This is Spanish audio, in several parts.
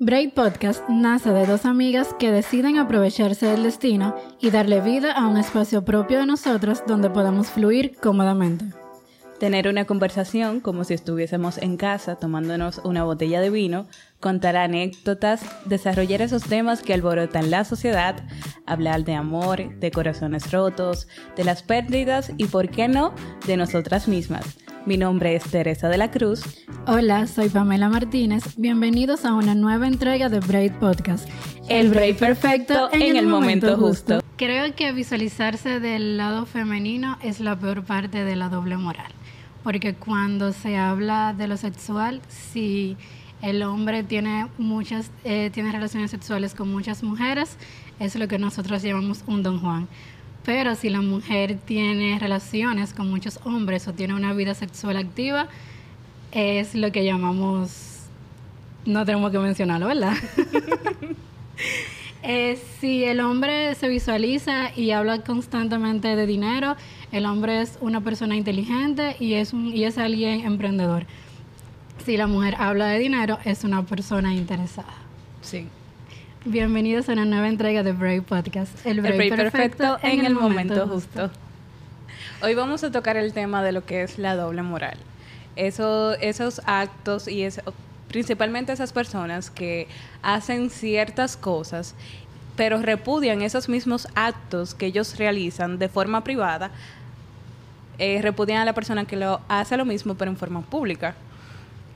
Braid Podcast nace de dos amigas que deciden aprovecharse del destino y darle vida a un espacio propio de nosotros donde podamos fluir cómodamente. Tener una conversación como si estuviésemos en casa tomándonos una botella de vino, contar anécdotas, desarrollar esos temas que alborotan la sociedad, hablar de amor, de corazones rotos, de las pérdidas y, por qué no, de nosotras mismas. Mi nombre es Teresa de la Cruz. Hola, soy Pamela Martínez. Bienvenidos a una nueva entrega de Braid Podcast. El Braid perfecto en, el, momento, justo. Creo que visualizarse del lado femenino es la peor parte de la doble moral. Porque cuando se habla de lo sexual, si el hombre tiene muchas eh, tiene relaciones sexuales con muchas mujeres, es lo que nosotros llamamos un don Juan. Pero si la mujer tiene relaciones con muchos hombres o tiene una vida sexual activa, es lo que llamamos, no tenemos que mencionarlo, ¿verdad? Eh, si el hombre se visualiza y habla constantemente de dinero, el hombre es una persona inteligente y es, un, y es alguien emprendedor. Si la mujer habla de dinero, es una persona interesada. Sí. Bienvenidos a una nueva entrega de Brave Podcast. El Brave, perfecto, en, el momento, justo. Hoy vamos a tocar el tema de lo que es la doble moral. Eso, esos actos y principalmente esas personas que hacen ciertas cosas, pero repudian esos mismos actos que ellos realizan de forma privada, eh, repudian a la persona que lo hace lo mismo, pero en forma pública.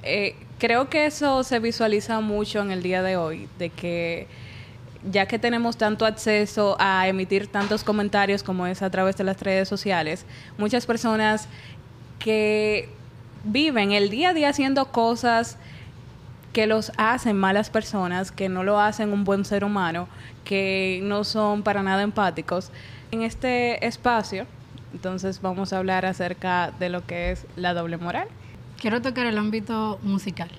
Eh, creo que eso se visualiza mucho en el día de hoy, de que ya que tenemos tanto acceso a emitir tantos comentarios como es a través de las redes sociales, muchas personas que viven el día a día haciendo cosas que los hacen malas personas, que no lo hacen un buen ser humano, que no son para nada empáticos. En este espacio, entonces vamos a hablar acerca de lo que es la doble moral quiero tocar el ámbito musical.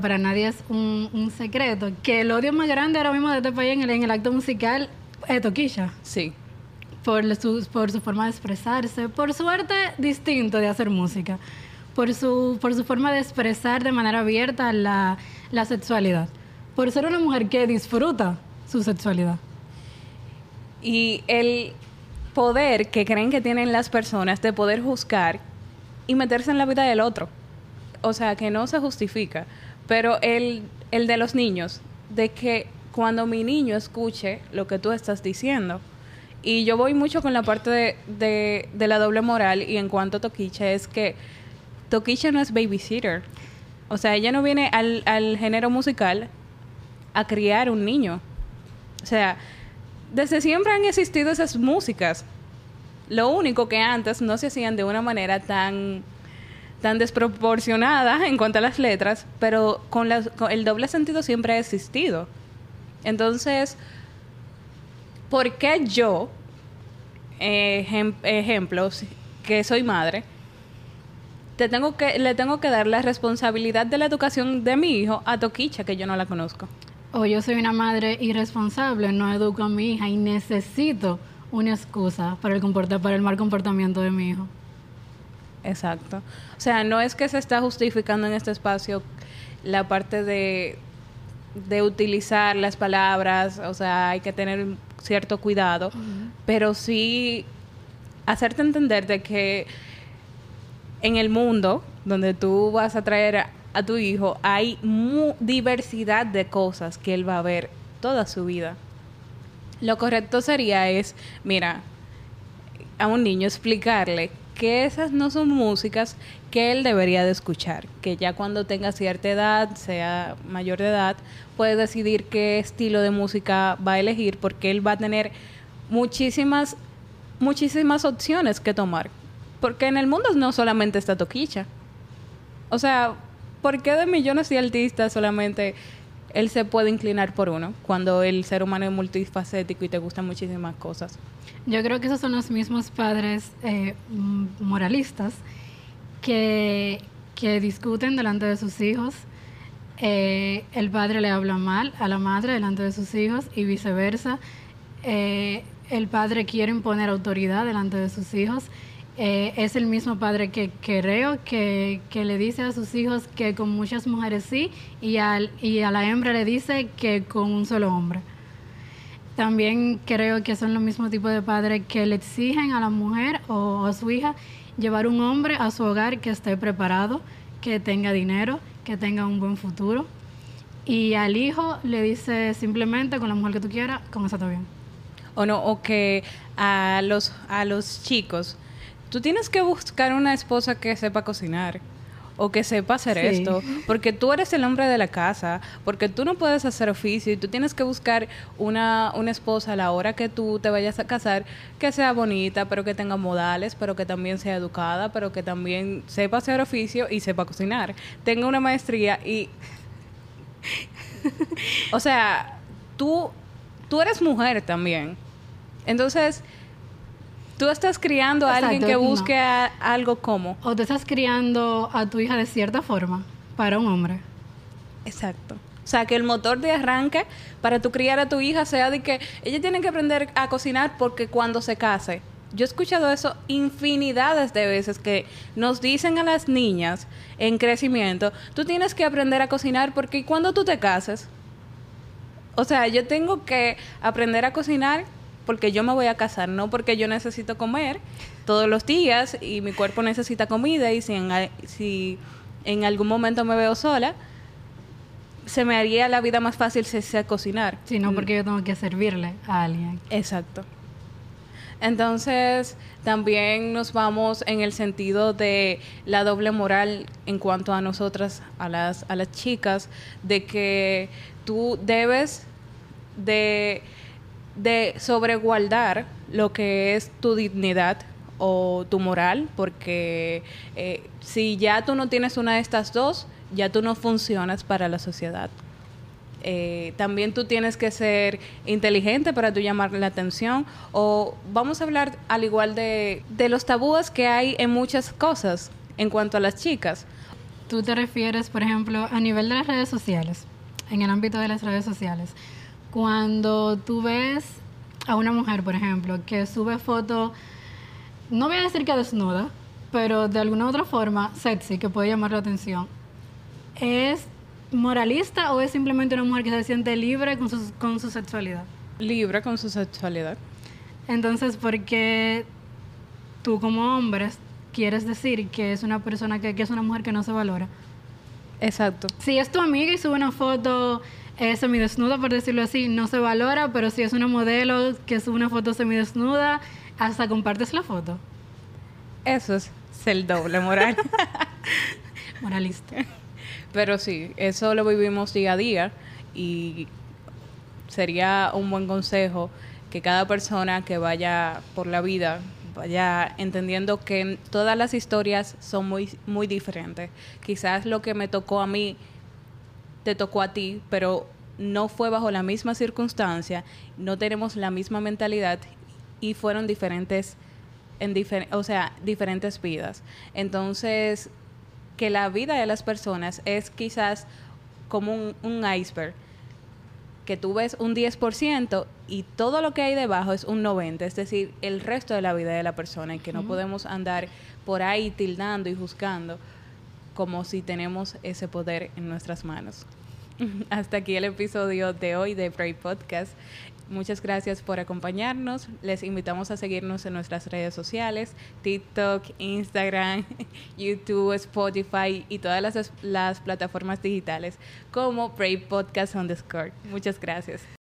Para nadie es un, secreto que el odio más grande ahora mismo de este país en el, acto musical es Toquilla. Sí. Por su, por su forma de expresarse, por su arte distinto de hacer música, por su, por su forma de expresar de manera abierta la, la sexualidad, por ser una mujer que disfruta su sexualidad. Y el poder que creen que tienen las personas de poder juzgar y meterse en la vida del otro o sea, que no se justifica, pero el, el de los niños, de que cuando mi niño escuche lo que tú estás diciendo, y yo voy mucho con la parte de, de, la doble moral y en cuanto a Toquicha es que Toquicha no es babysitter. O sea, ella no viene al, al género musical a criar un niño. O sea, desde siempre han existido esas músicas. Lo único que antes no se hacían de una manera tan tan desproporcionada en cuanto a las letras, pero con, el doble sentido siempre ha existido. Entonces, ¿por qué yo, ejemplos, que soy madre, te tengo que, le tengo que dar la responsabilidad de la educación de mi hijo a Toquicha, que yo no la conozco? O yo soy una madre irresponsable, no educo a mi hija y necesito una excusa para el mal comportamiento de mi hijo. Exacto. O sea, no es que se está justificando en este espacio la parte de, de utilizar las palabras, o sea, hay que tener cierto cuidado, pero sí hacerte entender de que en el mundo donde tú vas a traer a, a tu hijo hay diversidad de cosas que él va a ver toda su vida. Lo correcto sería es, mira, a un niño explicarle que esas no son músicas que él debería de escuchar, que ya cuando tenga cierta edad, sea mayor de edad, puede decidir qué estilo de música va a elegir porque él va a tener muchísimas muchísimas opciones que tomar, porque en el mundo no solamente está Toquicha. O sea, ¿por qué de millones de artistas solamente él se puede inclinar por uno cuando el ser humano es multifacético y te gustan muchísimas cosas? Yo creo que esos son los mismos padres eh, moralistas que, que, discuten delante de sus hijos. Eh, el padre le habla mal a la madre delante de sus hijos y viceversa. Eh, el padre quiere imponer autoridad delante de sus hijos eh, es el mismo padre que creo que, le dice a sus hijos que con muchas mujeres sí y, al, y a la hembra le dice que con un solo hombre. También creo que son los mismos tipos de padres que le exigen a la mujer o a su hija llevar un hombre a su hogar que esté preparado, que tenga dinero, que tenga un buen futuro. Y al hijo le dice simplemente con la mujer que tú quieras, con eso está bien. O no, o que a los, a los chicos, tú tienes que buscar una esposa que sepa cocinar o que sepa hacer esto, porque tú eres el hombre de la casa, porque tú no puedes hacer oficio y tú tienes que buscar una, una esposa a la hora que tú te vayas a casar que sea bonita, pero que tenga modales, pero que también sea educada, pero que también sepa hacer oficio y sepa cocinar. Tenga una maestría y... o sea, tú, tú eres mujer también. Entonces, tú estás criando a alguien que busque algo como. O te estás criando a tu hija de cierta forma para un hombre. Exacto. O sea, que el motor de arranque para tu criar a tu hija sea de que ella tiene que aprender a cocinar porque cuando se case. Yo he escuchado eso infinidades de veces que nos dicen a las niñas en crecimiento, tú tienes que aprender a cocinar porque cuando tú te cases, o sea, yo tengo que aprender a cocinar porque yo me voy a casar, no porque yo necesito comer todos los días y mi cuerpo necesita comida y si en, si en algún momento me veo sola, se me haría la vida más fácil si sé cocinar. Sí, no porque yo tengo que servirle a alguien. Exacto. Entonces, también nos vamos en el sentido de la doble moral en cuanto a nosotras, a las, a las chicas, de que tú debes de de sobreguardar lo que es tu dignidad o tu moral, porque eh, si ya tú no tienes una de estas dos, ya tú no funcionas para la sociedad. Eh, también tú tienes que ser inteligente para tú llamar la atención o vamos a hablar al igual de, de los tabúes que hay en muchas cosas en cuanto a las chicas. Tú te refieres, por ejemplo, a nivel de las redes sociales, en el ámbito de las redes sociales. Cuando tú ves a una mujer, por ejemplo, que sube fotos, no voy a decir que desnuda, pero de alguna otra forma sexy, que puede llamar la atención, ¿es moralista o es simplemente una mujer que se siente libre con su, con su sexualidad? Libre con su sexualidad. Entonces, ¿por qué tú como hombre quieres decir que es una persona que, que es una mujer que no se valora? Exacto. Si es tu amiga y sube una foto semidesnuda, por decirlo así, no se valora, pero si es una modelo que sube una foto semidesnuda, hasta compartes la foto. Eso es el doble moral. Moralista. Pero sí, eso lo vivimos día a día y sería un buen consejo que cada persona que vaya por la vida vaya entendiendo que todas las historias son muy, muy diferentes. Quizás lo que me tocó a mí te tocó a ti, pero no fue bajo la misma circunstancia, no tenemos la misma mentalidad y fueron diferentes, en o sea, diferentes vidas. Entonces, que la vida de las personas es quizás como un, un iceberg, que tú ves un 10% y todo lo que hay debajo es un 90%, es decir, el resto de la vida de la persona y que no podemos andar por ahí tildando y juzgando como si tenemos ese poder en nuestras manos. Hasta aquí el episodio de hoy de Brave Podcast. Muchas gracias por acompañarnos. Les invitamos a seguirnos en nuestras redes sociales, TikTok, Instagram, YouTube, Spotify y todas las, las plataformas digitales como Brave Podcast underscore. Muchas gracias.